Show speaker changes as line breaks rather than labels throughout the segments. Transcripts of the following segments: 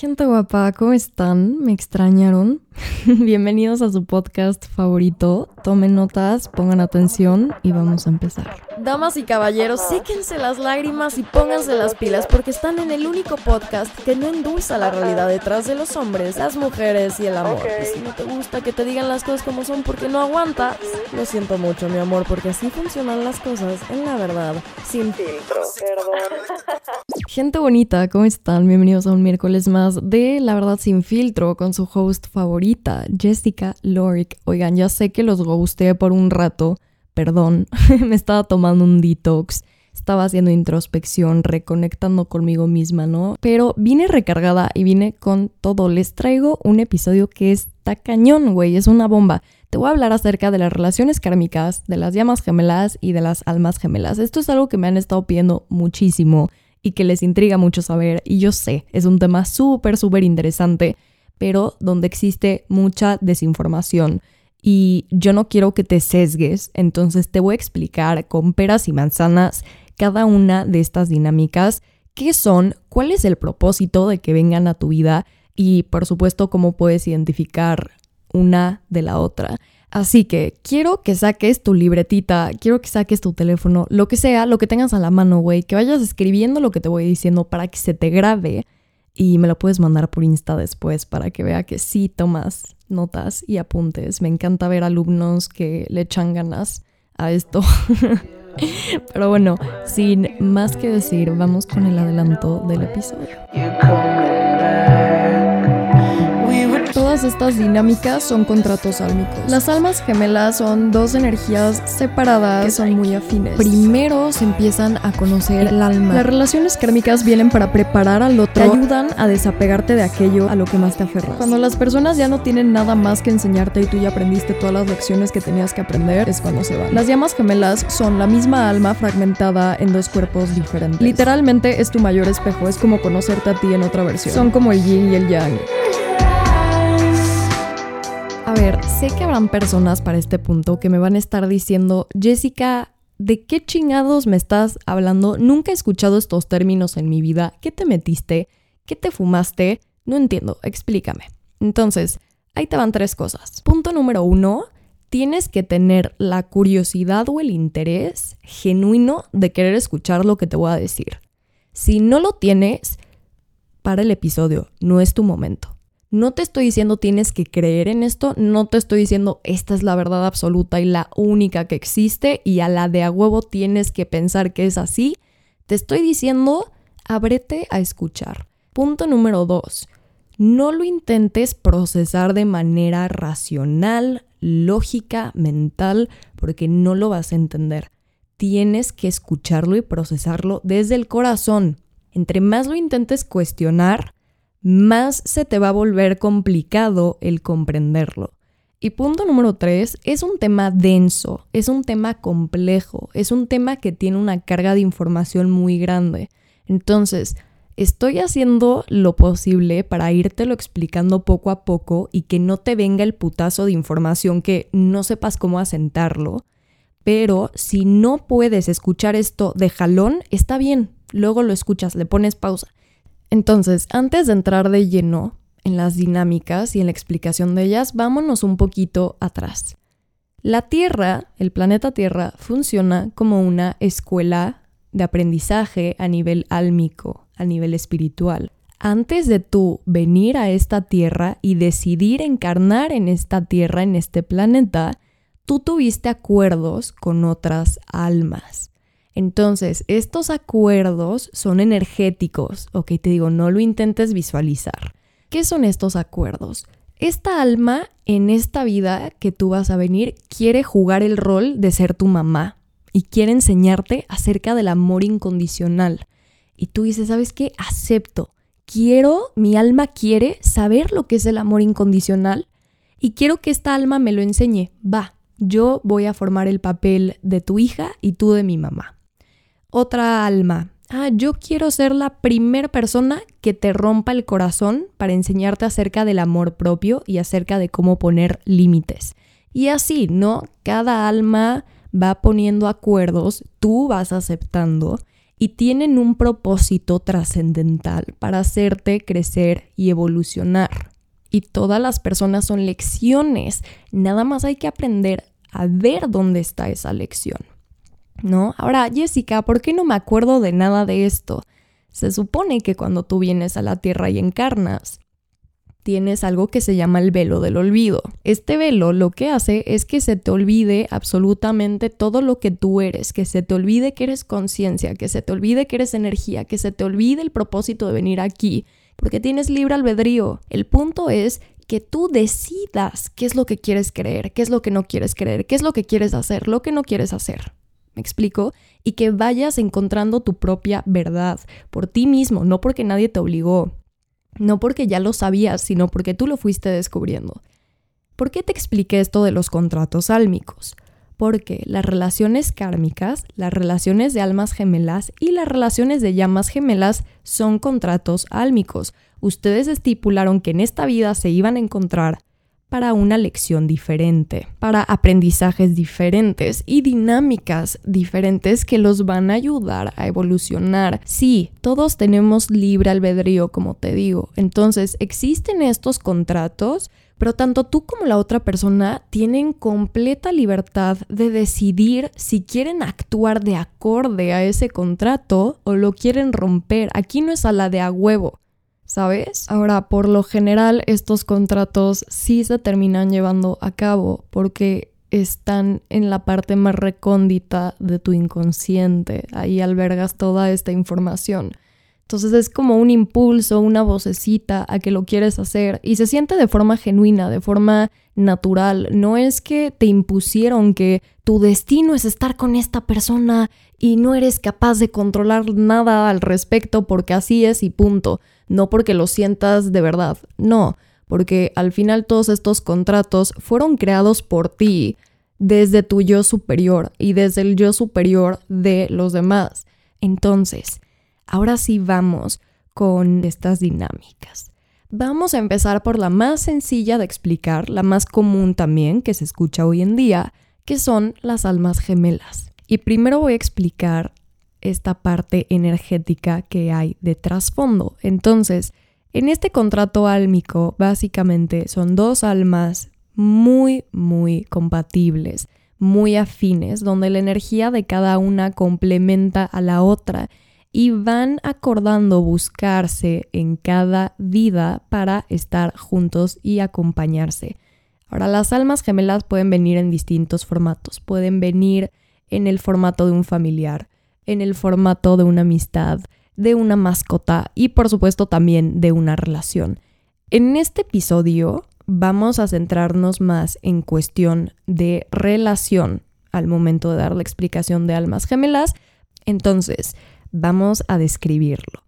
Gente guapa, ¿cómo están? ¿Me extrañaron? Bienvenidos a su podcast favorito. Tomen notas, pongan atención y vamos a empezar.
Damas y caballeros, séquense las lágrimas y pónganse las pilas porque están en el único podcast que no endulza la realidad detrás de los hombres, las mujeres y el amor. Y si no te gusta que te digan las cosas como son porque no aguantas, lo siento mucho, mi amor, porque así funcionan las cosas en la verdad, sin filtro. Perdón.
Gente bonita, ¿cómo están? Bienvenidos a un miércoles más de La Verdad Sin Filtro con su host favorita, Jessica Lorick. Oigan, ya sé que los gusté por un rato, perdón, me estaba tomando un detox, estaba haciendo introspección, reconectando conmigo misma, ¿no? Pero vine recargada y vine con todo. Les traigo un episodio que está cañón, güey, es una bomba. Te voy a hablar acerca de las relaciones kármicas, de las llamas gemelas y de las almas gemelas. Esto es algo que me han estado pidiendo muchísimo y que les intriga mucho saber. Y yo sé, es un tema súper, súper interesante, pero donde existe mucha desinformación. Y yo no quiero que te sesgues, entonces te voy a explicar con peras y manzanas cada una de estas dinámicas, qué son, cuál es el propósito de que vengan a tu vida y por supuesto cómo puedes identificar una de la otra. Así que quiero que saques tu libretita, quiero que saques tu teléfono, lo que sea, lo que tengas a la mano, güey, que vayas escribiendo lo que te voy diciendo para que se te grabe y me lo puedes mandar por Insta después para que vea que sí tomas notas y apuntes. Me encanta ver alumnos que le echan ganas a esto. Pero bueno, sin más que decir, vamos con el adelanto del episodio. Todas estas dinámicas son contratos álmicos. Las almas gemelas son dos energías separadas que son muy afines. Primero se empiezan a conocer el alma. Las relaciones kármicas vienen para preparar al otro, te ayudan a desapegarte de aquello a lo que más te aferras. Cuando las personas ya no tienen nada más que enseñarte y tú ya aprendiste todas las lecciones que tenías que aprender, es cuando se van. Las llamas gemelas son la misma alma fragmentada en dos cuerpos diferentes. Literalmente es tu mayor espejo, es como conocerte a ti en otra versión. Son como el yin y el yang. Ver, sé que habrán personas para este punto que me van a estar diciendo, Jessica, ¿de qué chingados me estás hablando? Nunca he escuchado estos términos en mi vida. ¿Qué te metiste? ¿Qué te fumaste? No entiendo, explícame. Entonces, ahí te van tres cosas. Punto número uno, tienes que tener la curiosidad o el interés genuino de querer escuchar lo que te voy a decir. Si no lo tienes, para el episodio, no es tu momento. No te estoy diciendo tienes que creer en esto, no te estoy diciendo esta es la verdad absoluta y la única que existe y a la de a huevo tienes que pensar que es así. Te estoy diciendo ábrete a escuchar. Punto número dos. No lo intentes procesar de manera racional, lógica, mental, porque no lo vas a entender. Tienes que escucharlo y procesarlo desde el corazón. Entre más lo intentes cuestionar, más se te va a volver complicado el comprenderlo. Y punto número tres, es un tema denso, es un tema complejo, es un tema que tiene una carga de información muy grande. Entonces, estoy haciendo lo posible para írtelo explicando poco a poco y que no te venga el putazo de información que no sepas cómo asentarlo. Pero si no puedes escuchar esto de jalón, está bien, luego lo escuchas, le pones pausa. Entonces, antes de entrar de lleno en las dinámicas y en la explicación de ellas, vámonos un poquito atrás. La Tierra, el planeta Tierra, funciona como una escuela de aprendizaje a nivel álmico, a nivel espiritual. Antes de tú venir a esta Tierra y decidir encarnar en esta Tierra, en este planeta, tú tuviste acuerdos con otras almas. Entonces, estos acuerdos son energéticos, ok, te digo, no lo intentes visualizar. ¿Qué son estos acuerdos? Esta alma en esta vida que tú vas a venir quiere jugar el rol de ser tu mamá y quiere enseñarte acerca del amor incondicional. Y tú dices, ¿sabes qué? Acepto. Quiero, mi alma quiere saber lo que es el amor incondicional y quiero que esta alma me lo enseñe. Va, yo voy a formar el papel de tu hija y tú de mi mamá otra alma. Ah, yo quiero ser la primera persona que te rompa el corazón para enseñarte acerca del amor propio y acerca de cómo poner límites. Y así, ¿no? Cada alma va poniendo acuerdos, tú vas aceptando y tienen un propósito trascendental para hacerte crecer y evolucionar. Y todas las personas son lecciones, nada más hay que aprender a ver dónde está esa lección. ¿No? Ahora, Jessica, ¿por qué no me acuerdo de nada de esto? Se supone que cuando tú vienes a la Tierra y encarnas, tienes algo que se llama el velo del olvido. Este velo lo que hace es que se te olvide absolutamente todo lo que tú eres, que se te olvide que eres conciencia, que se te olvide que eres energía, que se te olvide el propósito de venir aquí, porque tienes libre albedrío. El punto es que tú decidas qué es lo que quieres creer, qué es lo que no quieres creer, qué es lo que quieres hacer, lo que no quieres hacer. ¿Me explico? Y que vayas encontrando tu propia verdad por ti mismo, no porque nadie te obligó. No porque ya lo sabías, sino porque tú lo fuiste descubriendo. ¿Por qué te expliqué esto de los contratos álmicos? Porque las relaciones kármicas, las relaciones de almas gemelas y las relaciones de llamas gemelas son contratos álmicos. Ustedes estipularon que en esta vida se iban a encontrar para una lección diferente, para aprendizajes diferentes y dinámicas diferentes que los van a ayudar a evolucionar. Sí, todos tenemos libre albedrío, como te digo. Entonces, existen estos contratos, pero tanto tú como la otra persona tienen completa libertad de decidir si quieren actuar de acorde a ese contrato o lo quieren romper. Aquí no es a la de a huevo. ¿Sabes? Ahora, por lo general, estos contratos sí se terminan llevando a cabo porque están en la parte más recóndita de tu inconsciente. Ahí albergas toda esta información. Entonces es como un impulso, una vocecita a que lo quieres hacer y se siente de forma genuina, de forma natural. No es que te impusieron que tu destino es estar con esta persona y no eres capaz de controlar nada al respecto porque así es y punto no porque lo sientas de verdad, no, porque al final todos estos contratos fueron creados por ti desde tu yo superior y desde el yo superior de los demás. Entonces, ahora sí vamos con estas dinámicas. Vamos a empezar por la más sencilla de explicar, la más común también que se escucha hoy en día, que son las almas gemelas. Y primero voy a explicar esta parte energética que hay de trasfondo. Entonces, en este contrato álmico, básicamente son dos almas muy, muy compatibles, muy afines, donde la energía de cada una complementa a la otra y van acordando buscarse en cada vida para estar juntos y acompañarse. Ahora, las almas gemelas pueden venir en distintos formatos. Pueden venir en el formato de un familiar, en el formato de una amistad, de una mascota y por supuesto también de una relación. En este episodio vamos a centrarnos más en cuestión de relación al momento de dar la explicación de almas gemelas. Entonces, vamos a describirlo.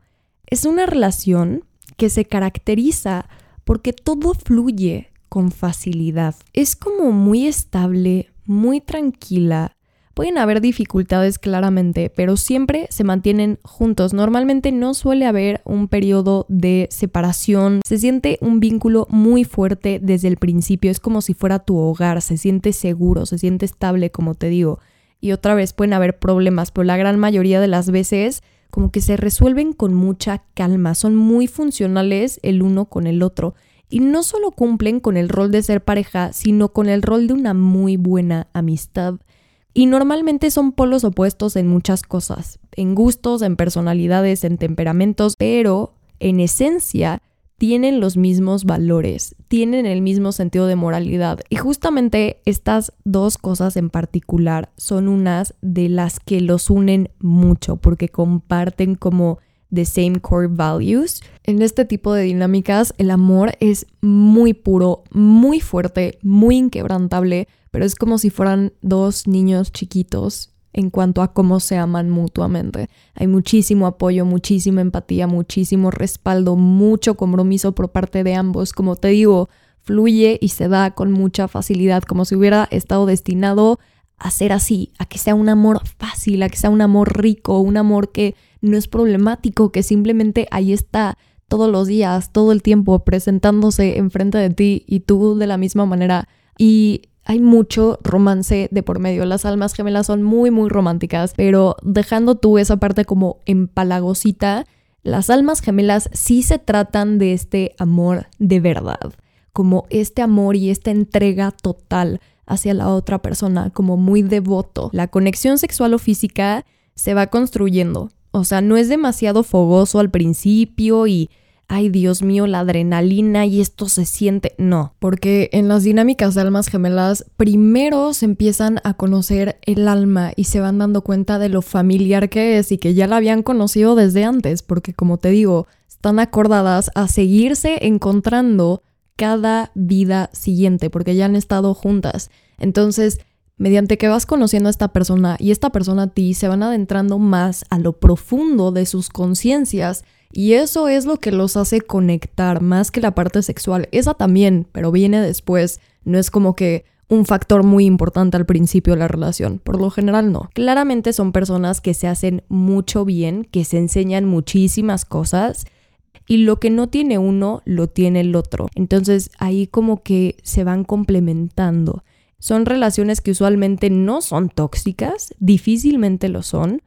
Es una relación que se caracteriza porque todo fluye con facilidad. Es como muy estable, muy tranquila, Pueden haber dificultades claramente, pero siempre se mantienen juntos. Normalmente no suele haber un periodo de separación. Se siente un vínculo muy fuerte desde el principio. Es como si fuera tu hogar. Se siente seguro, se siente estable, como te digo. Y otra vez pueden haber problemas, pero la gran mayoría de las veces como que se resuelven con mucha calma. Son muy funcionales el uno con el otro. Y no solo cumplen con el rol de ser pareja, sino con el rol de una muy buena amistad. Y normalmente son polos opuestos en muchas cosas, en gustos, en personalidades, en temperamentos, pero en esencia tienen los mismos valores, tienen el mismo sentido de moralidad. Y justamente estas dos cosas en particular son unas de las que los unen mucho porque comparten como the same core values. En este tipo de dinámicas el amor es muy puro, muy fuerte, muy inquebrantable pero es como si fueran dos niños chiquitos en cuanto a cómo se aman mutuamente. Hay muchísimo apoyo, muchísima empatía, muchísimo respaldo, mucho compromiso por parte de ambos. Como te digo, fluye y se da con mucha facilidad, como si hubiera estado destinado a ser así, a que sea un amor fácil, a que sea un amor rico, un amor que no es problemático, que simplemente ahí está todos los días, todo el tiempo presentándose enfrente de ti y tú de la misma manera. Y hay mucho romance de por medio. Las almas gemelas son muy, muy románticas, pero dejando tú esa parte como empalagosita, las almas gemelas sí se tratan de este amor de verdad, como este amor y esta entrega total hacia la otra persona, como muy devoto. La conexión sexual o física se va construyendo. O sea, no es demasiado fogoso al principio y ay Dios mío, la adrenalina y esto se siente. No, porque en las dinámicas de almas gemelas, primero se empiezan a conocer el alma y se van dando cuenta de lo familiar que es y que ya la habían conocido desde antes, porque como te digo, están acordadas a seguirse encontrando cada vida siguiente, porque ya han estado juntas. Entonces, mediante que vas conociendo a esta persona y esta persona a ti, se van adentrando más a lo profundo de sus conciencias y eso es lo que los hace conectar más que la parte sexual. Esa también, pero viene después. No es como que un factor muy importante al principio de la relación. Por lo general no. Claramente son personas que se hacen mucho bien, que se enseñan muchísimas cosas y lo que no tiene uno lo tiene el otro. Entonces ahí como que se van complementando. Son relaciones que usualmente no son tóxicas, difícilmente lo son,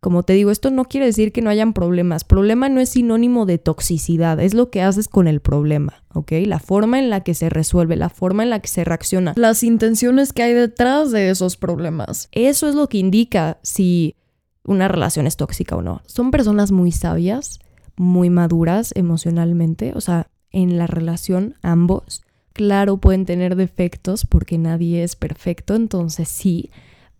como te digo, esto no quiere decir que no hayan problemas. Problema no es sinónimo de toxicidad, es lo que haces con el problema, ¿ok? La forma en la que se resuelve, la forma en la que se reacciona, las intenciones que hay detrás de esos problemas. Eso es lo que indica si una relación es tóxica o no. Son personas muy sabias, muy maduras emocionalmente, o sea, en la relación ambos. Claro, pueden tener defectos porque nadie es perfecto, entonces sí,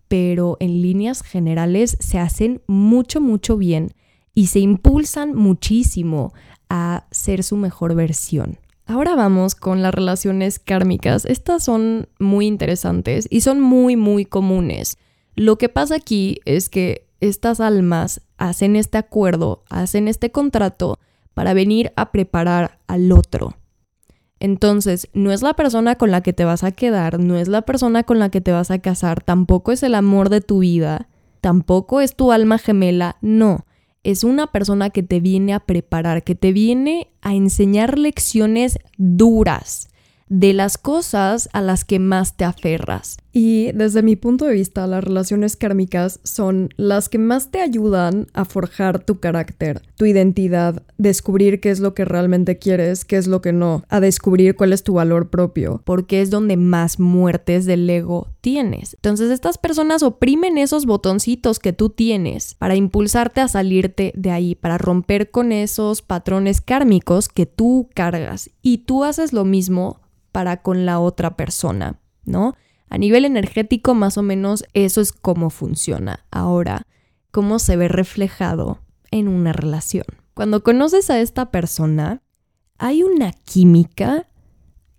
pero en líneas generales se hacen mucho, mucho bien y se impulsan muchísimo a ser su mejor versión. Ahora vamos con las relaciones kármicas. Estas son muy interesantes y son muy, muy comunes. Lo que pasa aquí es que estas almas hacen este acuerdo, hacen este contrato para venir a preparar al otro. Entonces, no es la persona con la que te vas a quedar, no es la persona con la que te vas a casar, tampoco es el amor de tu vida, tampoco es tu alma gemela, no. Es una persona que te viene a preparar, que te viene a enseñar lecciones duras de las cosas a las que más te aferras. Y desde mi punto de vista, las relaciones kármicas son las que más te ayudan a forjar tu carácter, tu identidad, descubrir qué es lo que realmente quieres, qué es lo que no, a descubrir cuál es tu valor propio, porque es donde más muertes del ego tienes. Entonces estas personas oprimen esos botoncitos que tú tienes para impulsarte a salirte de ahí, para romper con esos patrones kármicos que tú cargas. Y tú haces lo mismo para con la otra persona, ¿no? A nivel energético, más o menos, eso es cómo funciona. Ahora, ¿cómo se ve reflejado en una relación? Cuando conoces a esta persona, hay una química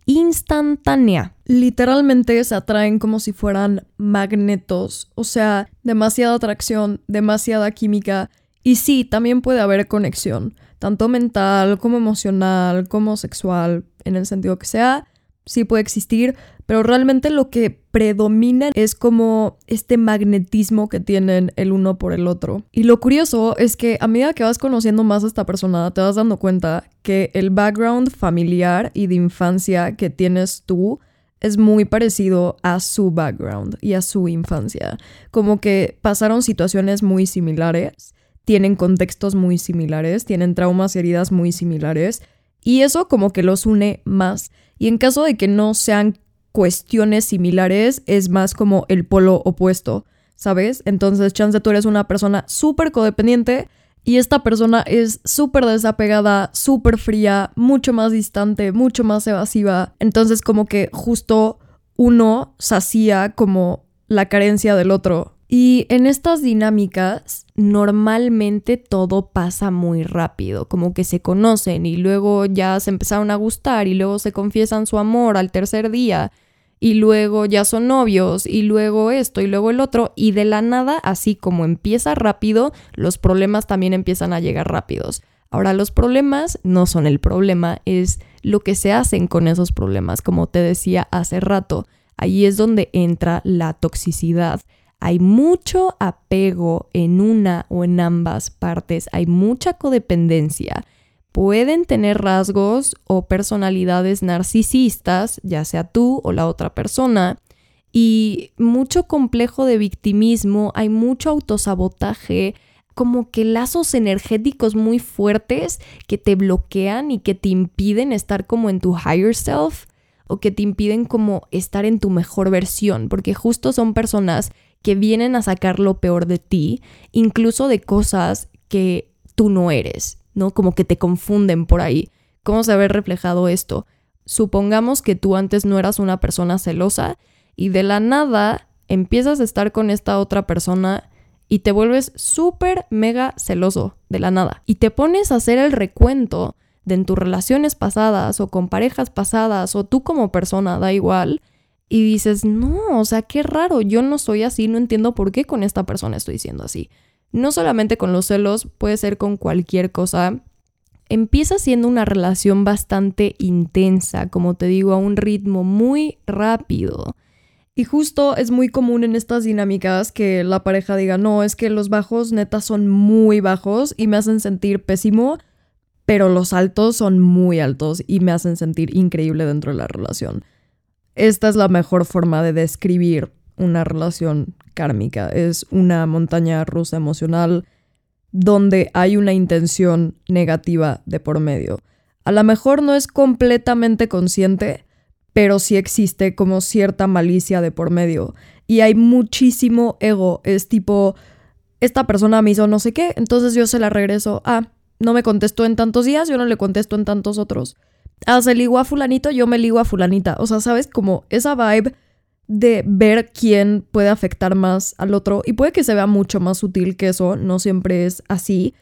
instantánea. Literalmente se atraen como si fueran magnetos, o sea, demasiada atracción, demasiada química. Y sí, también puede haber conexión, tanto mental como emocional, como sexual, en el sentido que sea, sí puede existir, pero realmente lo que predomina es como este magnetismo que tienen el uno por el otro. Y lo curioso es que a medida que vas conociendo más a esta persona, te vas dando cuenta que el background familiar y de infancia que tienes tú es muy parecido a su background y a su infancia. Como que pasaron situaciones muy similares, tienen contextos muy similares, tienen traumas y heridas muy similares. Y eso como que los une más. Y en caso de que no sean cuestiones similares, es más como el polo opuesto, ¿sabes? Entonces, chance tú eres una persona súper codependiente y esta persona es súper desapegada, súper fría, mucho más distante, mucho más evasiva. Entonces, como que justo uno sacía como la carencia del otro. Y en estas dinámicas normalmente todo pasa muy rápido, como que se conocen y luego ya se empezaron a gustar y luego se confiesan su amor al tercer día y luego ya son novios y luego esto y luego el otro y de la nada, así como empieza rápido, los problemas también empiezan a llegar rápidos. Ahora los problemas no son el problema, es lo que se hacen con esos problemas, como te decía hace rato. Ahí es donde entra la toxicidad hay mucho apego en una o en ambas partes, hay mucha codependencia. Pueden tener rasgos o personalidades narcisistas, ya sea tú o la otra persona, y mucho complejo de victimismo, hay mucho autosabotaje, como que lazos energéticos muy fuertes que te bloquean y que te impiden estar como en tu higher self o que te impiden como estar en tu mejor versión, porque justo son personas que vienen a sacar lo peor de ti, incluso de cosas que tú no eres, ¿no? Como que te confunden por ahí. ¿Cómo se ve reflejado esto? Supongamos que tú antes no eras una persona celosa y de la nada empiezas a estar con esta otra persona y te vuelves súper mega celoso de la nada. Y te pones a hacer el recuento de en tus relaciones pasadas o con parejas pasadas o tú como persona, da igual. Y dices, no, o sea, qué raro, yo no soy así, no entiendo por qué con esta persona estoy siendo así. No solamente con los celos, puede ser con cualquier cosa. Empieza siendo una relación bastante intensa, como te digo, a un ritmo muy rápido y justo es muy común en estas dinámicas que la pareja diga, no, es que los bajos neta son muy bajos y me hacen sentir pésimo, pero los altos son muy altos y me hacen sentir increíble dentro de la relación. Esta es la mejor forma de describir una relación kármica. Es una montaña rusa emocional donde hay una intención negativa de por medio. A lo mejor no es completamente consciente, pero sí existe como cierta malicia de por medio. Y hay muchísimo ego. Es tipo, esta persona me hizo no sé qué, entonces yo se la regreso. Ah, no me contestó en tantos días, yo no le contesto en tantos otros. Ah, se ligó a fulanito, yo me ligo a fulanita. O sea, ¿sabes? Como esa vibe de ver quién puede afectar más al otro. Y puede que se vea mucho más sutil que eso, no siempre es así.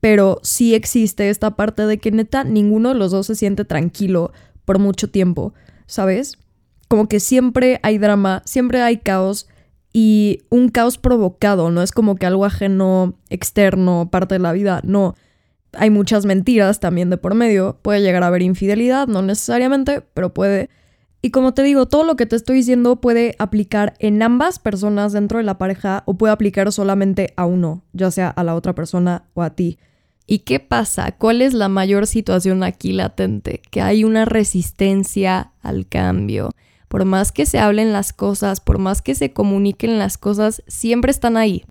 Pero sí existe esta parte de que neta ninguno de los dos se siente tranquilo por mucho tiempo. ¿sabes? Como que siempre hay drama, siempre hay caos y un caos provocado, no es como que algo ajeno, externo, parte de la vida, no. Hay muchas mentiras también de por medio, puede llegar a haber infidelidad, no necesariamente, pero puede. Y como te digo, todo lo que te estoy diciendo puede aplicar en ambas personas dentro de la pareja o puede aplicar solamente a uno, ya sea a la otra persona o a ti. ¿Y qué pasa? ¿Cuál es la mayor situación aquí latente? Que hay una resistencia al cambio. Por más que se hablen las cosas, por más que se comuniquen las cosas, siempre están ahí.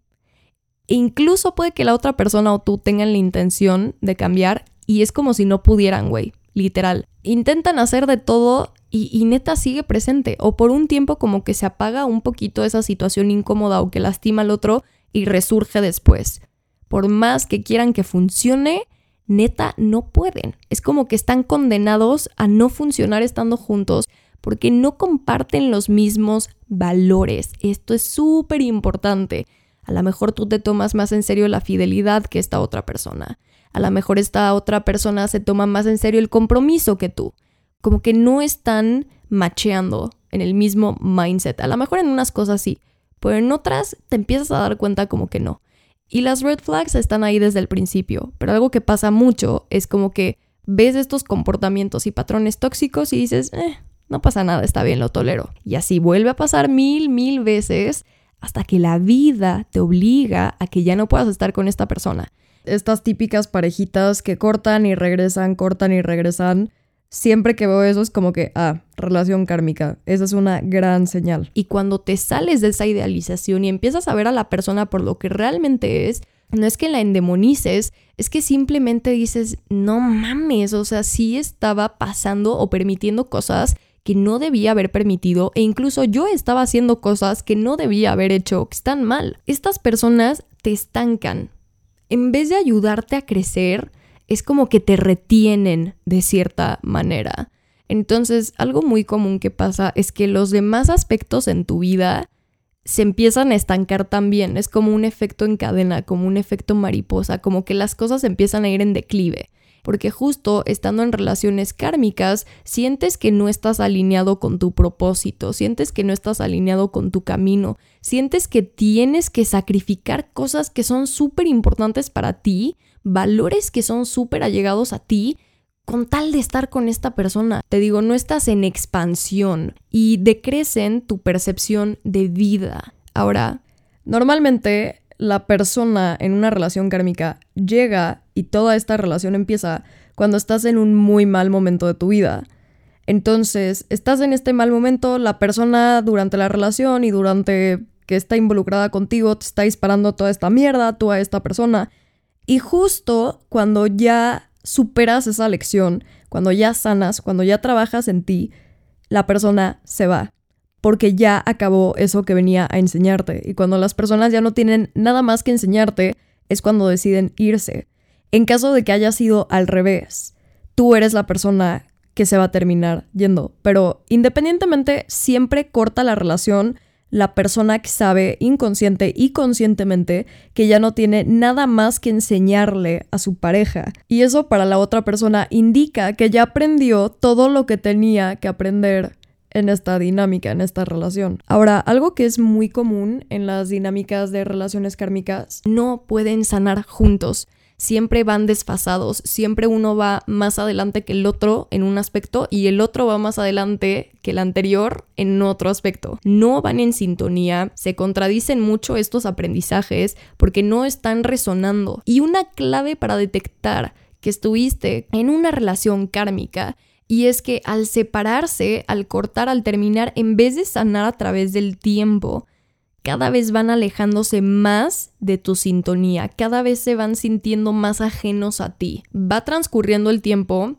Incluso puede que la otra persona o tú tengan la intención de cambiar y es como si no pudieran, güey. Literal. Intentan hacer de todo y, y, neta sigue presente. O por un tiempo como que se apaga un poquito esa situación incómoda o que lastima al otro y resurge después por más que quieran que funcione, neta no pueden. Es como que están condenados a no funcionar estando juntos porque no comparten los mismos valores. Esto es súper importante. A lo mejor tú te tomas más en serio la fidelidad que esta otra persona. A lo mejor esta otra persona se toma más en serio el compromiso que tú. Como que no están macheando en el mismo mindset. A lo mejor en unas cosas sí, pero en otras te empiezas a dar cuenta como que no. Y las red flags están ahí desde el principio, pero algo que pasa mucho es como que ves estos comportamientos y patrones tóxicos y dices, eh, no pasa nada, está bien, lo tolero. Y así vuelve a pasar mil, mil veces hasta que la vida te obliga a que ya no puedas estar con esta persona. Estas típicas parejitas que cortan y regresan, cortan y regresan siempre que veo eso es como que, ah, relación kármica. Esa es una gran señal. Y cuando te sales de esa idealización y empiezas a ver a la persona por lo que realmente es, no es que la endemonices, es que simplemente dices, no mames, o sea, sí estaba pasando o permitiendo cosas que no debía haber permitido e incluso yo estaba haciendo cosas que no debía haber hecho, que están mal. Estas personas te estancan. En vez de ayudarte a crecer, es como que te retienen de cierta manera. Entonces, algo muy común que pasa es que los demás aspectos en tu vida se empiezan a estancar también. Es como un efecto en cadena, como un efecto mariposa, como que las cosas empiezan a ir en declive. Porque justo estando en relaciones kármicas, sientes que no estás alineado con tu propósito, sientes que no estás alineado con tu camino, sientes que tienes que sacrificar cosas que son súper importantes para ti valores que son súper allegados a ti con tal de estar con esta persona. Te digo, no estás en expansión y decrecen tu percepción de vida. Ahora, normalmente la persona en una relación kármica llega y toda esta relación empieza cuando estás en un muy mal momento de tu vida. Entonces, estás en este mal momento, la persona durante la relación y durante que está involucrada contigo te está disparando toda esta mierda, tú a esta persona. Y justo cuando ya superas esa lección, cuando ya sanas, cuando ya trabajas en ti, la persona se va. Porque ya acabó eso que venía a enseñarte. Y cuando las personas ya no tienen nada más que enseñarte, es cuando deciden irse. En caso de que haya sido al revés, tú eres la persona que se va a terminar yendo. Pero independientemente, siempre corta la relación la persona que sabe inconsciente y conscientemente que ya no tiene nada más que enseñarle a su pareja. Y eso para la otra persona indica que ya aprendió todo lo que tenía que aprender en esta dinámica, en esta relación. Ahora, algo que es muy común en las dinámicas de relaciones kármicas, no pueden sanar juntos siempre van desfasados, siempre uno va más adelante que el otro en un aspecto y el otro va más adelante que el anterior en otro aspecto. No van en sintonía, se contradicen mucho estos aprendizajes porque no están resonando. Y una clave para detectar que estuviste en una relación kármica y es que al separarse, al cortar, al terminar, en vez de sanar a través del tiempo, cada vez van alejándose más de tu sintonía, cada vez se van sintiendo más ajenos a ti. Va transcurriendo el tiempo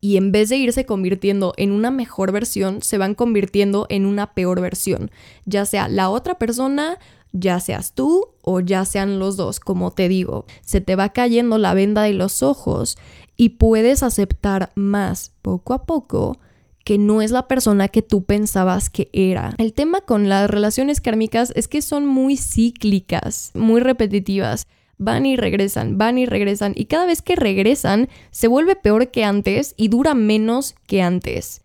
y en vez de irse convirtiendo en una mejor versión, se van convirtiendo en una peor versión, ya sea la otra persona, ya seas tú o ya sean los dos, como te digo, se te va cayendo la venda de los ojos y puedes aceptar más poco a poco que no es la persona que tú pensabas que era. El tema con las relaciones kármicas es que son muy cíclicas, muy repetitivas. Van y regresan, van y regresan, y cada vez que regresan se vuelve peor que antes y dura menos que antes.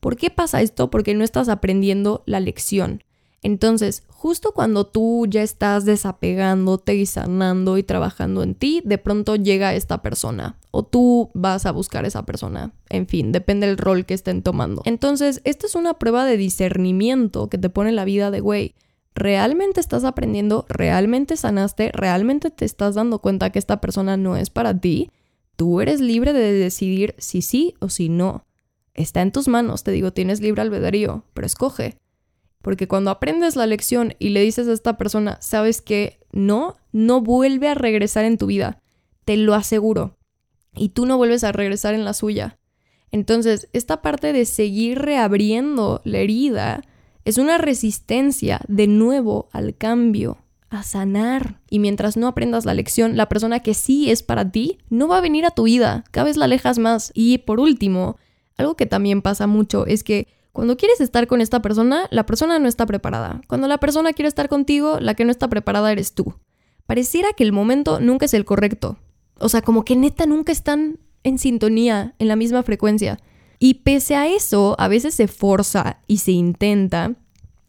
¿Por qué pasa esto? Porque no estás aprendiendo la lección. Entonces, justo cuando tú ya estás desapegándote y sanando y trabajando en ti, de pronto llega esta persona o tú vas a buscar esa persona. En fin, depende del rol que estén tomando. Entonces, esta es una prueba de discernimiento que te pone la vida de, güey, ¿realmente estás aprendiendo? ¿Realmente sanaste? ¿Realmente te estás dando cuenta que esta persona no es para ti? Tú eres libre de decidir si sí o si no. Está en tus manos, te digo, tienes libre albedrío, pero escoge. Porque cuando aprendes la lección y le dices a esta persona, sabes que no, no vuelve a regresar en tu vida. Te lo aseguro. Y tú no vuelves a regresar en la suya. Entonces, esta parte de seguir reabriendo la herida es una resistencia de nuevo al cambio, a sanar. Y mientras no aprendas la lección, la persona que sí es para ti no va a venir a tu vida. Cada vez la alejas más. Y por último, algo que también pasa mucho es que cuando quieres estar con esta persona, la persona no está preparada. Cuando la persona quiere estar contigo, la que no está preparada eres tú. Pareciera que el momento nunca es el correcto. O sea, como que neta nunca están en sintonía, en la misma frecuencia. Y pese a eso, a veces se forza y se intenta,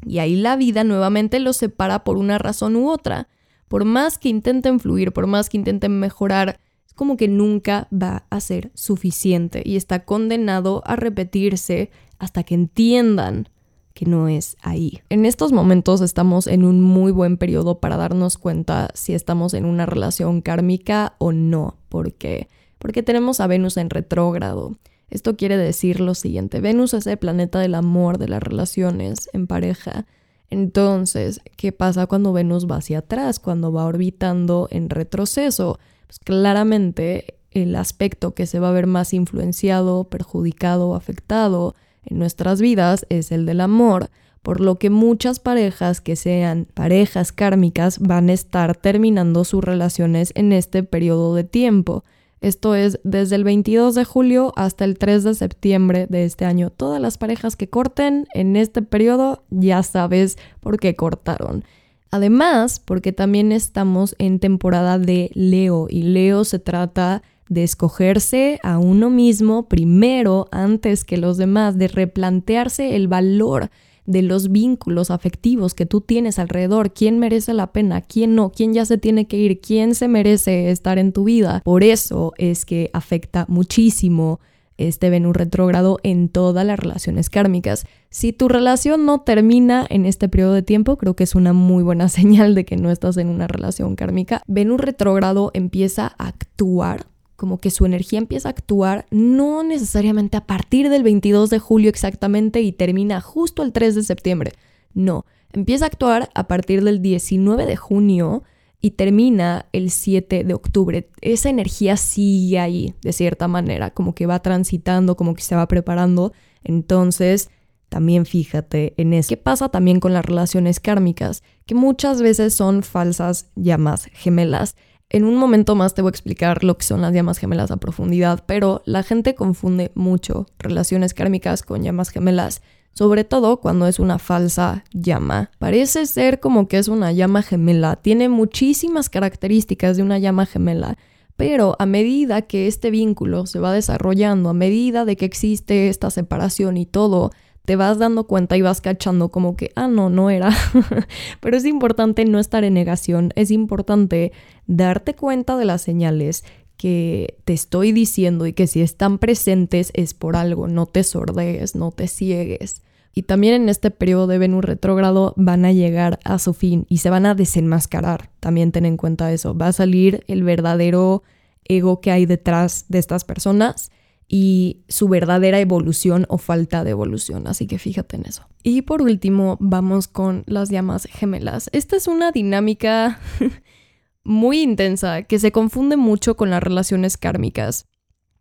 y ahí la vida nuevamente los separa por una razón u otra. Por más que intenten fluir, por más que intenten mejorar, es como que nunca va a ser suficiente y está condenado a repetirse hasta que entiendan que no es ahí. En estos momentos estamos en un muy buen periodo para darnos cuenta si estamos en una relación kármica o no. ¿Por qué? Porque tenemos a Venus en retrógrado. Esto quiere decir lo siguiente, Venus es el planeta del amor, de las relaciones en pareja. Entonces, ¿qué pasa cuando Venus va hacia atrás, cuando va orbitando en retroceso? Pues claramente el aspecto que se va a ver más influenciado, perjudicado, afectado en nuestras vidas es el del amor, por lo que muchas parejas que sean parejas kármicas van a estar terminando sus relaciones en este periodo de tiempo. Esto es desde el 22 de julio hasta el 3 de septiembre de este año. Todas las parejas que corten en este periodo ya sabes por qué cortaron. Además, porque también estamos en temporada de Leo y Leo se trata de escogerse a uno mismo primero antes que los demás, de replantearse el valor de los vínculos afectivos que tú tienes alrededor, quién merece la pena, quién no, quién ya se tiene que ir, quién se merece estar en tu vida. Por eso es que afecta muchísimo este Venus retrógrado en todas las relaciones kármicas. Si tu relación no termina en este periodo de tiempo, creo que es una muy buena señal de que no estás en una relación kármica. Venus retrógrado empieza a actuar como que su energía empieza a actuar no necesariamente a partir del 22 de julio exactamente y termina justo el 3 de septiembre. No, empieza a actuar a partir del 19 de junio y termina el 7 de octubre. Esa energía sigue ahí, de cierta manera, como que va transitando, como que se va preparando. Entonces, también fíjate en eso. ¿Qué pasa también con las relaciones kármicas? Que muchas veces son falsas llamas gemelas. En un momento más te voy a explicar lo que son las llamas gemelas a profundidad, pero la gente confunde mucho relaciones kármicas con llamas gemelas, sobre todo cuando es una falsa llama. Parece ser como que es una llama gemela, tiene muchísimas características de una llama gemela, pero a medida que este vínculo se va desarrollando, a medida de que existe esta separación y todo, te vas dando cuenta y vas cachando como que, ah, no, no era. Pero es importante no estar en negación, es importante darte cuenta de las señales que te estoy diciendo y que si están presentes es por algo, no te sordees, no te ciegues. Y también en este periodo de Venus retrógrado van a llegar a su fin y se van a desenmascarar. También ten en cuenta eso. Va a salir el verdadero ego que hay detrás de estas personas y su verdadera evolución o falta de evolución. Así que fíjate en eso. Y por último, vamos con las llamas gemelas. Esta es una dinámica muy intensa que se confunde mucho con las relaciones kármicas.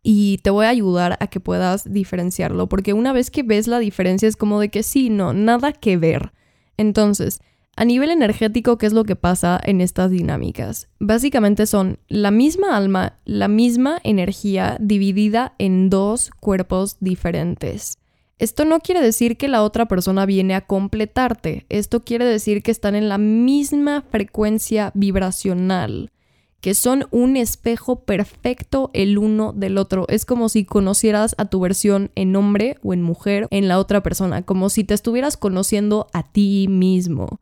Y te voy a ayudar a que puedas diferenciarlo, porque una vez que ves la diferencia es como de que sí, no, nada que ver. Entonces, a nivel energético, ¿qué es lo que pasa en estas dinámicas? Básicamente son la misma alma, la misma energía dividida en dos cuerpos diferentes. Esto no quiere decir que la otra persona viene a completarte, esto quiere decir que están en la misma frecuencia vibracional, que son un espejo perfecto el uno del otro. Es como si conocieras a tu versión en hombre o en mujer en la otra persona, como si te estuvieras conociendo a ti mismo.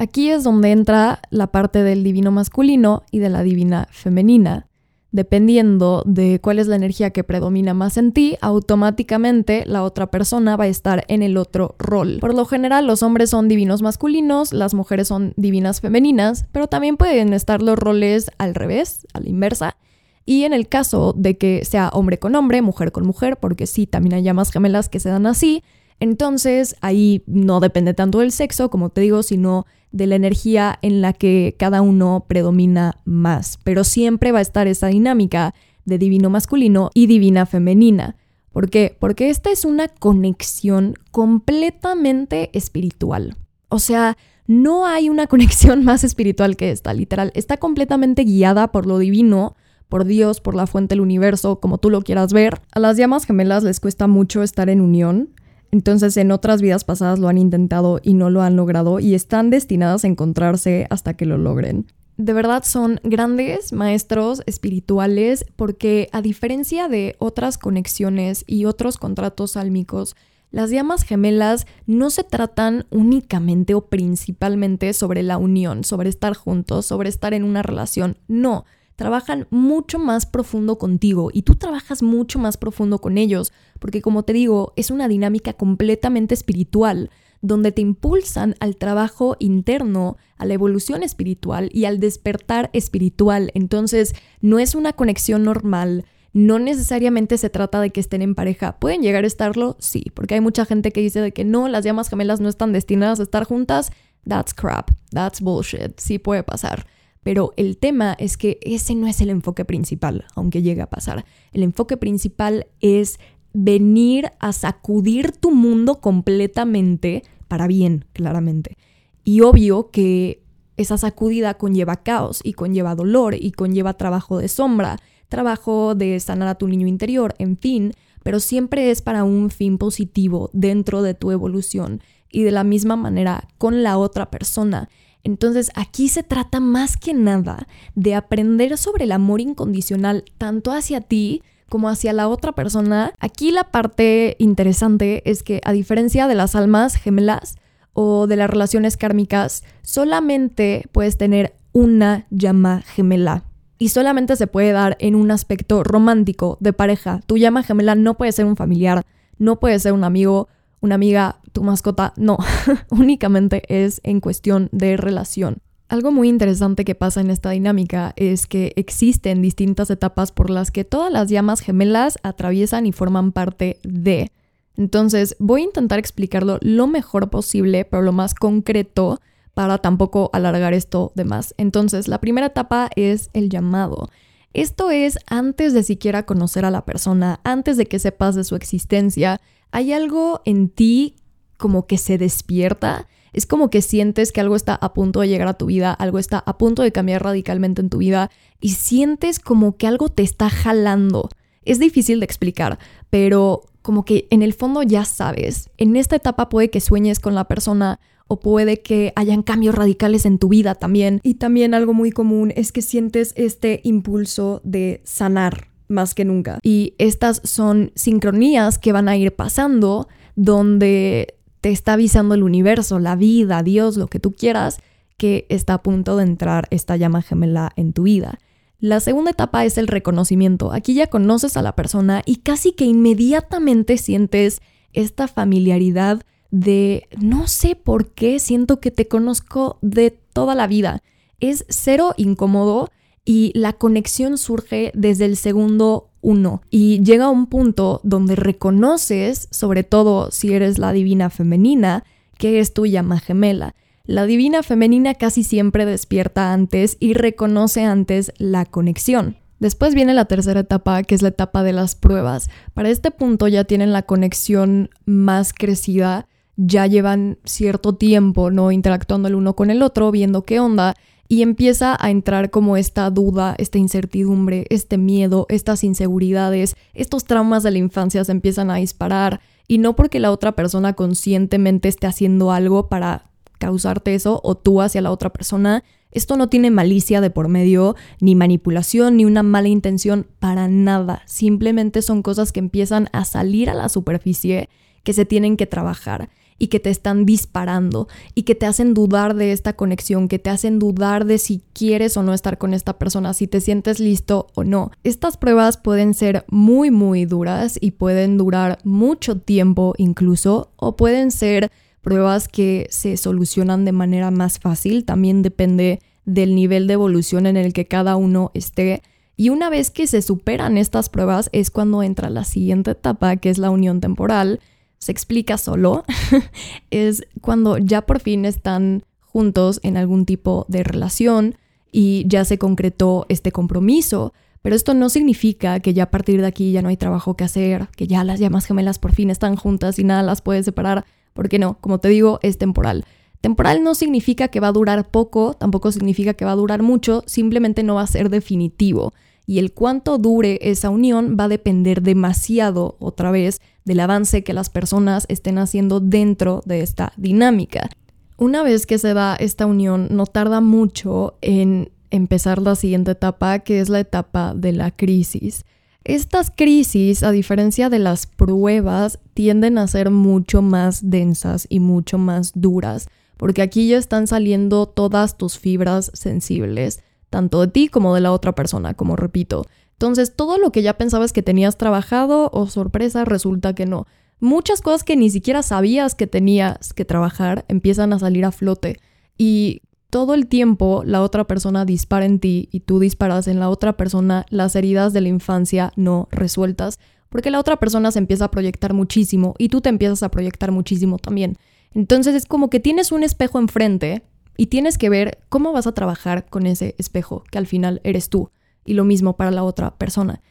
Aquí es donde entra la parte del divino masculino y de la divina femenina. Dependiendo de cuál es la energía que predomina más en ti, automáticamente la otra persona va a estar en el otro rol. Por lo general, los hombres son divinos masculinos, las mujeres son divinas femeninas, pero también pueden estar los roles al revés, a la inversa. Y en el caso de que sea hombre con hombre, mujer con mujer, porque sí, también hay llamas gemelas que se dan así, entonces ahí no depende tanto del sexo, como te digo, sino de la energía en la que cada uno predomina más. Pero siempre va a estar esa dinámica de divino masculino y divina femenina. ¿Por qué? Porque esta es una conexión completamente espiritual. O sea, no hay una conexión más espiritual que esta, literal. Está completamente guiada por lo divino, por Dios, por la fuente del universo, como tú lo quieras ver. A las llamas gemelas les cuesta mucho estar en unión. Entonces en otras vidas pasadas lo han intentado y no lo han logrado y están destinadas a encontrarse hasta que lo logren. De verdad son grandes maestros espirituales porque a diferencia de otras conexiones y otros contratos álmicos, las llamas gemelas no se tratan únicamente o principalmente sobre la unión, sobre estar juntos, sobre estar en una relación. No, trabajan mucho más profundo contigo y tú trabajas mucho más profundo con ellos, porque como te digo, es una dinámica completamente espiritual, donde te impulsan al trabajo interno, a la evolución espiritual y al despertar espiritual. Entonces, no es una conexión normal. No necesariamente se trata de que estén en pareja. ¿Pueden llegar a estarlo? Sí, porque hay mucha gente que dice de que no, las llamas gemelas no están destinadas a estar juntas. That's crap. That's bullshit. Sí puede pasar. Pero el tema es que ese no es el enfoque principal, aunque llegue a pasar. El enfoque principal es venir a sacudir tu mundo completamente para bien, claramente. Y obvio que esa sacudida conlleva caos y conlleva dolor y conlleva trabajo de sombra, trabajo de sanar a tu niño interior, en fin, pero siempre es para un fin positivo dentro de tu evolución y de la misma manera con la otra persona. Entonces aquí se trata más que nada de aprender sobre el amor incondicional tanto hacia ti como hacia la otra persona. Aquí la parte interesante es que a diferencia de las almas gemelas o de las relaciones kármicas, solamente puedes tener una llama gemela. Y solamente se puede dar en un aspecto romántico de pareja. Tu llama gemela no puede ser un familiar, no puede ser un amigo, una amiga, tu mascota, no, únicamente es en cuestión de relación. Algo muy interesante que pasa en esta dinámica es que existen distintas etapas por las que todas las llamas gemelas atraviesan y forman parte de. Entonces, voy a intentar explicarlo lo mejor posible, pero lo más concreto para tampoco alargar esto de más. Entonces, la primera etapa es el llamado. Esto es antes de siquiera conocer a la persona, antes de que sepas de su existencia. Hay algo en ti como que se despierta es como que sientes que algo está a punto de llegar a tu vida, algo está a punto de cambiar radicalmente en tu vida y sientes como que algo te está jalando. Es difícil de explicar, pero como que en el fondo ya sabes. En esta etapa puede que sueñes con la persona o puede que hayan cambios radicales en tu vida también. Y también algo muy común es que sientes este impulso de sanar más que nunca. Y estas son sincronías que van a ir pasando donde te está avisando el universo, la vida, Dios, lo que tú quieras, que está a punto de entrar esta llama gemela en tu vida. La segunda etapa es el reconocimiento. Aquí ya conoces a la persona y casi que inmediatamente sientes esta familiaridad de no sé por qué siento que te conozco de toda la vida. Es cero incómodo y la conexión surge desde el segundo uno. Y llega un punto donde reconoces, sobre todo si eres la divina femenina, que es tu llama gemela. La divina femenina casi siempre despierta antes y reconoce antes la conexión. Después viene la tercera etapa, que es la etapa de las pruebas. Para este punto ya tienen la conexión más crecida, ya llevan cierto tiempo, ¿no? Interactuando el uno con el otro, viendo qué onda, y empieza a entrar como esta duda, esta incertidumbre, este miedo, estas inseguridades, estos traumas de la infancia se empiezan a disparar y no porque la otra persona conscientemente esté haciendo algo para causarte eso o tú hacia la otra persona. Esto no tiene malicia de por medio, ni manipulación, ni una mala intención para nada. Simplemente son cosas que empiezan a salir a la superficie que se tienen que trabajar y que te están disparando y que te hacen dudar de esta conexión, que te hacen dudar de si quieres o no estar con esta persona, si te sientes listo o no. Estas pruebas pueden ser muy muy duras y pueden durar mucho tiempo incluso o pueden ser pruebas que se solucionan de manera más fácil, también depende del nivel de evolución en el que cada uno esté. Y una vez que se superan estas pruebas es cuando entra la siguiente etapa, que es la unión temporal, se explica solo, es cuando ya por fin están juntos en algún tipo de relación y ya se concretó este compromiso. Pero esto no significa que ya a partir de aquí ya no hay trabajo que hacer, que ya las llamas gemelas por fin están juntas y nada las puede separar, porque no, como te digo, es temporal. Temporal no significa que va a durar poco, tampoco significa que va a durar mucho, simplemente no va a ser definitivo y el cuánto dure esa unión va a depender demasiado, otra vez, del avance que las personas estén haciendo dentro de esta dinámica. Una vez que se da esta unión, no tarda mucho en empezar la siguiente etapa, que es la etapa de la crisis. Estas crisis, a diferencia de las pruebas, tienden a ser mucho más densas y mucho más duras, porque aquí ya están saliendo todas tus fibras sensibles tanto de ti como de la otra persona, como repito. Entonces, todo lo que ya pensabas que tenías trabajado o sorpresa resulta que no. Muchas cosas que ni siquiera sabías que tenías que trabajar empiezan a salir a flote y todo el tiempo la otra persona dispara en ti y tú disparas en la otra persona las heridas de la infancia no resueltas, porque la otra persona se empieza a proyectar muchísimo y tú te empiezas a proyectar muchísimo también. Entonces es como que tienes un espejo enfrente y tienes que ver cómo vas a trabajar con ese espejo, que al final eres tú, y lo mismo para la otra persona.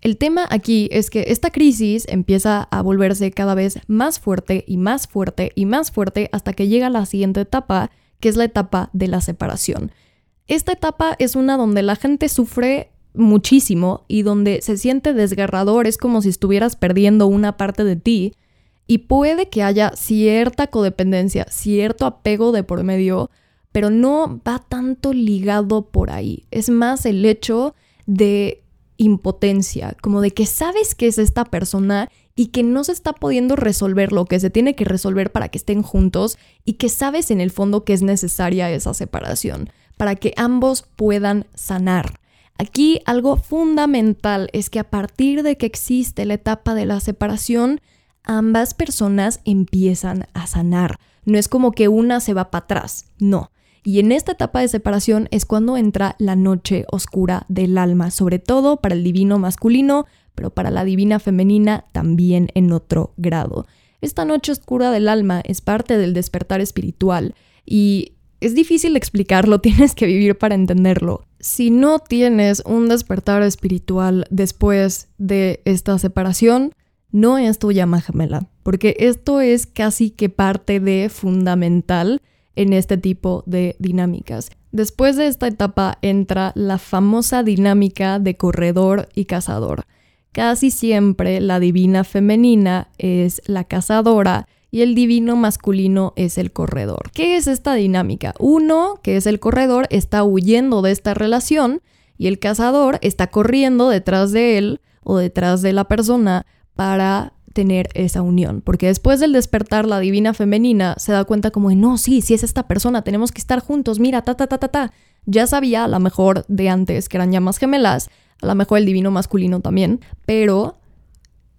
El tema aquí es que esta crisis empieza a volverse cada vez más fuerte y más fuerte y más fuerte hasta que llega la siguiente etapa, que es la etapa de la separación. Esta etapa es una donde la gente sufre muchísimo y donde se siente desgarrador, es como si estuvieras perdiendo una parte de ti y puede que haya cierta codependencia, cierto apego de por medio, pero no va tanto ligado por ahí. Es más el hecho de impotencia, como de que sabes que es esta persona y que no se está pudiendo resolver lo que se tiene que resolver para que estén juntos y que sabes en el fondo que es necesaria esa separación, para que ambos puedan sanar. Aquí algo fundamental es que a partir de que existe la etapa de la separación, ambas personas empiezan a sanar. No es como que una se va para atrás, no. Y en esta etapa de separación es cuando entra la noche oscura del alma, sobre todo para el divino masculino, pero para la divina femenina también en otro grado. Esta noche oscura del alma es parte del despertar espiritual y es difícil explicarlo, tienes que vivir para entenderlo. Si no tienes un despertar espiritual después de esta separación, no es tu llama gemela, porque esto es casi que parte de fundamental en este tipo de dinámicas. Después de esta etapa entra la famosa dinámica de corredor y cazador. Casi siempre la divina femenina es la cazadora y el divino masculino es el corredor. ¿Qué es esta dinámica? Uno, que es el corredor, está huyendo de esta relación y el cazador está corriendo detrás de él o detrás de la persona para tener esa unión, porque después del despertar la divina femenina se da cuenta como de, no, sí, sí es esta persona, tenemos que estar juntos, mira, ta, ta, ta, ta, ta. Ya sabía a lo mejor de antes que eran llamas gemelas, a lo mejor el divino masculino también, pero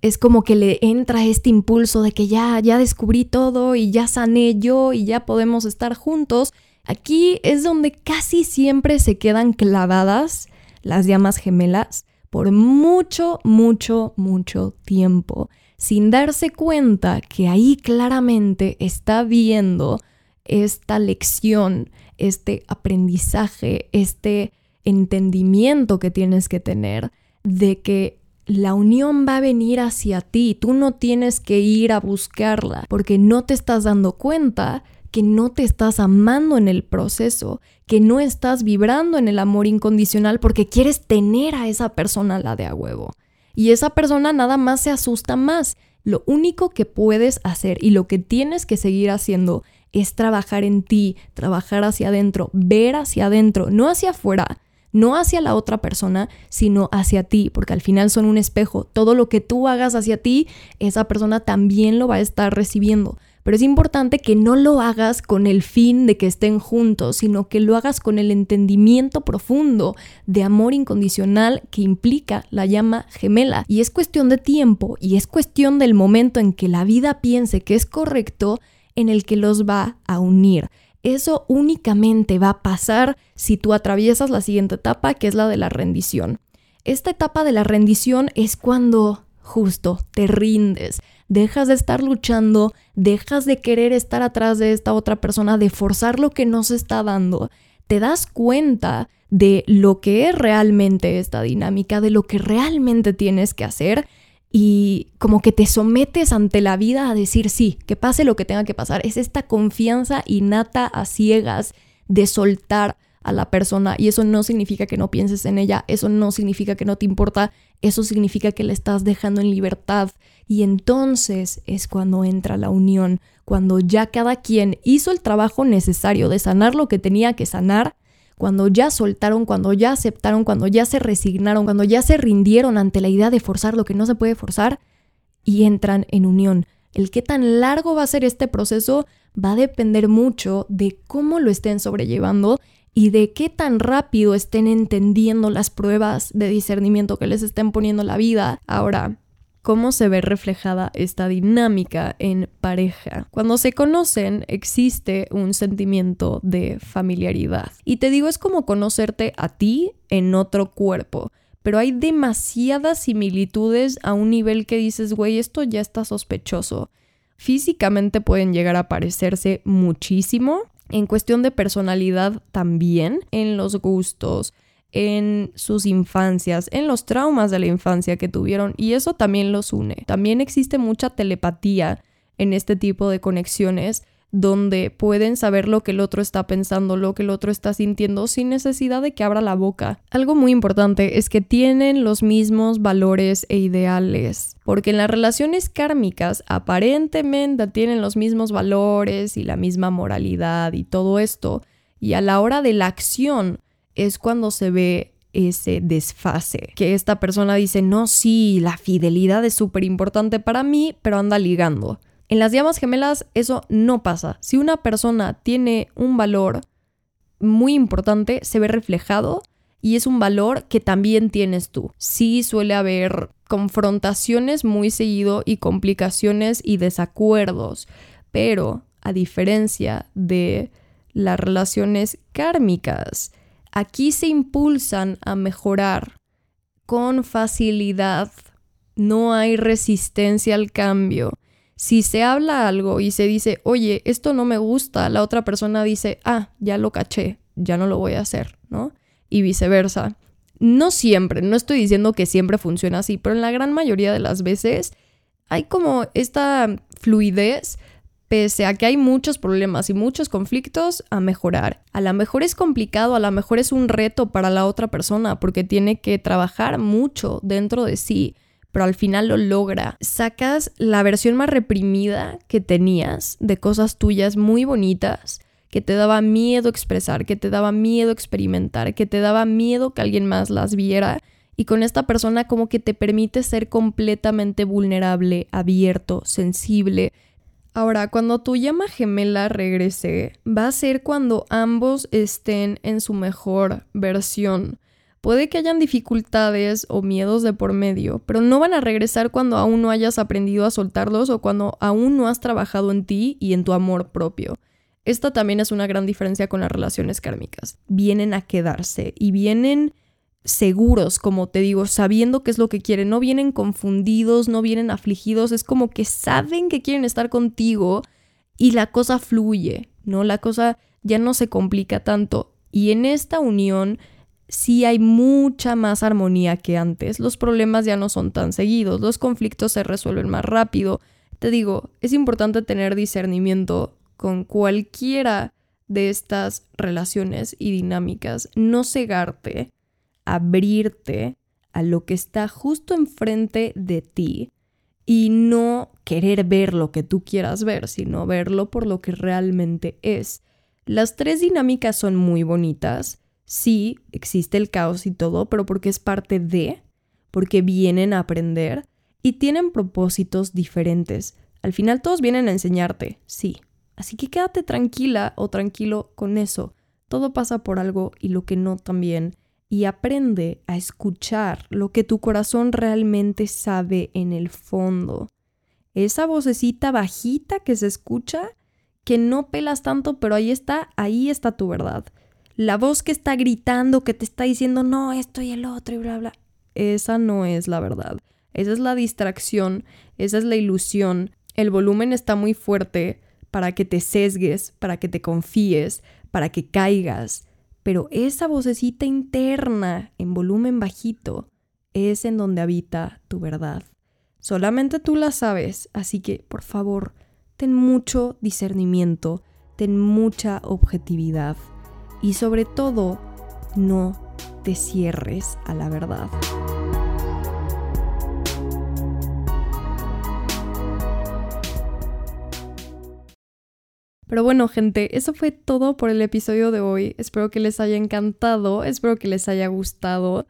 es como que le entra este impulso de que ya, ya descubrí todo y ya sané yo y ya podemos estar juntos. Aquí es donde casi siempre se quedan clavadas las llamas gemelas por mucho, mucho, mucho tiempo, sin darse cuenta que ahí claramente está viendo esta lección, este aprendizaje, este entendimiento que tienes que tener de que la unión va a venir hacia ti, tú no tienes que ir a buscarla porque no te estás dando cuenta que no te estás amando en el proceso, que no estás vibrando en el amor incondicional porque quieres tener a esa persona la de a huevo. Y esa persona nada más se asusta más. Lo único que puedes hacer y lo que tienes que seguir haciendo es trabajar en ti, trabajar hacia adentro, ver hacia adentro, no hacia afuera, no hacia la otra persona, sino hacia ti, porque al final son un espejo. Todo lo que tú hagas hacia ti, esa persona también lo va a estar recibiendo. Pero es importante que no lo hagas con el fin de que estén juntos, sino que lo hagas con el entendimiento profundo de amor incondicional que implica la llama gemela. Y es cuestión de tiempo y es cuestión del momento en que la vida piense que es correcto en el que los va a unir. Eso únicamente va a pasar si tú atraviesas la siguiente etapa, que es la de la rendición. Esta etapa de la rendición es cuando justo te rindes, dejas de estar luchando, dejas de querer estar atrás de esta otra persona, de forzar lo que no se está dando, te das cuenta de lo que es realmente esta dinámica, de lo que realmente tienes que hacer y como que te sometes ante la vida a decir sí, que pase lo que tenga que pasar. Es esta confianza innata a ciegas de soltar a la persona y eso no significa que no pienses en ella, eso no significa que no te importa, eso significa que la estás dejando en libertad y entonces es cuando entra la unión, cuando ya cada quien hizo el trabajo necesario de sanar lo que tenía que sanar, cuando ya soltaron, cuando ya aceptaron, cuando ya se resignaron, cuando ya se rindieron ante la idea de forzar lo que no se puede forzar y entran en unión. El qué tan largo va a ser este proceso va a depender mucho de cómo lo estén sobrellevando y de qué tan rápido estén entendiendo las pruebas de discernimiento que les estén poniendo la vida. Ahora, ¿cómo se ve reflejada esta dinámica en pareja? Cuando se conocen existe un sentimiento de familiaridad. Y te digo, es como conocerte a ti en otro cuerpo. Pero hay demasiadas similitudes a un nivel que dices, güey, esto ya está sospechoso. Físicamente pueden llegar a parecerse muchísimo, en cuestión de personalidad también, en los gustos, en sus infancias, en los traumas de la infancia que tuvieron y eso también los une. También existe mucha telepatía en este tipo de conexiones donde pueden saber lo que el otro está pensando, lo que el otro está sintiendo sin necesidad de que abra la boca. Algo muy importante es que tienen los mismos valores e ideales, porque en las relaciones kármicas aparentemente tienen los mismos valores y la misma moralidad y todo esto, y a la hora de la acción es cuando se ve ese desfase, que esta persona dice, no, sí, la fidelidad es súper importante para mí, pero anda ligando. En las llamas gemelas eso no pasa. Si una persona tiene un valor muy importante, se ve reflejado y es un valor que también tienes tú. Sí suele haber confrontaciones muy seguido y complicaciones y desacuerdos, pero a diferencia de las relaciones kármicas. Aquí se impulsan a mejorar con facilidad. No hay resistencia al cambio. Si se habla algo y se dice, oye, esto no me gusta, la otra persona dice, ah, ya lo caché, ya no lo voy a hacer, ¿no? Y viceversa. No siempre, no estoy diciendo que siempre funciona así, pero en la gran mayoría de las veces hay como esta fluidez pese a que hay muchos problemas y muchos conflictos, a mejorar. A lo mejor es complicado, a lo mejor es un reto para la otra persona porque tiene que trabajar mucho dentro de sí, pero al final lo logra. Sacas la versión más reprimida que tenías de cosas tuyas muy bonitas que te daba miedo expresar, que te daba miedo experimentar, que te daba miedo que alguien más las viera. Y con esta persona como que te permite ser completamente vulnerable, abierto, sensible, Ahora, cuando tu llama gemela regrese, va a ser cuando ambos estén en su mejor versión. Puede que hayan dificultades o miedos de por medio, pero no van a regresar cuando aún no hayas aprendido a soltarlos o cuando aún no has trabajado en ti y en tu amor propio. Esta también es una gran diferencia con las relaciones kármicas. Vienen a quedarse y vienen seguros, como te digo, sabiendo qué es lo que quieren, no vienen confundidos, no vienen afligidos, es como que saben que quieren estar contigo y la cosa fluye, ¿no? La cosa ya no se complica tanto. Y en esta unión sí hay mucha más armonía que antes, los problemas ya no son tan seguidos, los conflictos se resuelven más rápido. Te digo, es importante tener discernimiento con cualquiera de estas relaciones y dinámicas, no cegarte abrirte a lo que está justo enfrente de ti y no querer ver lo que tú quieras ver, sino verlo por lo que realmente es. Las tres dinámicas son muy bonitas. Sí, existe el caos y todo, pero porque es parte de, porque vienen a aprender y tienen propósitos diferentes. Al final todos vienen a enseñarte, sí. Así que quédate tranquila o tranquilo con eso. Todo pasa por algo y lo que no también y aprende a escuchar lo que tu corazón realmente sabe en el fondo. Esa vocecita bajita que se escucha, que no pelas tanto, pero ahí está, ahí está tu verdad. La voz que está gritando, que te está diciendo, no, esto y el otro y bla, bla. Esa no es la verdad. Esa es la distracción, esa es la ilusión. El volumen está muy fuerte para que te sesgues, para que te confíes, para que caigas pero esa vocecita interna en volumen bajito es en donde habita tu verdad. Solamente tú la sabes, así que por favor, ten mucho discernimiento, ten mucha objetividad y sobre todo, no te cierres a la verdad. Pero bueno, gente, eso fue todo por el episodio de hoy. Espero que les haya encantado, espero que les haya gustado.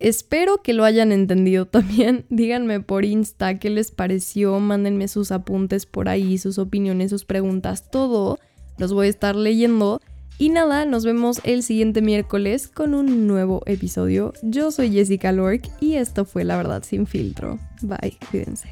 Espero que lo hayan entendido también. Díganme por Insta qué les pareció, mándenme sus apuntes por ahí, sus opiniones, sus preguntas, todo. Los voy a estar leyendo. Y nada, nos vemos el siguiente miércoles con un nuevo episodio. Yo soy Jessica Lork y esto fue La Verdad sin filtro. Bye, cuídense.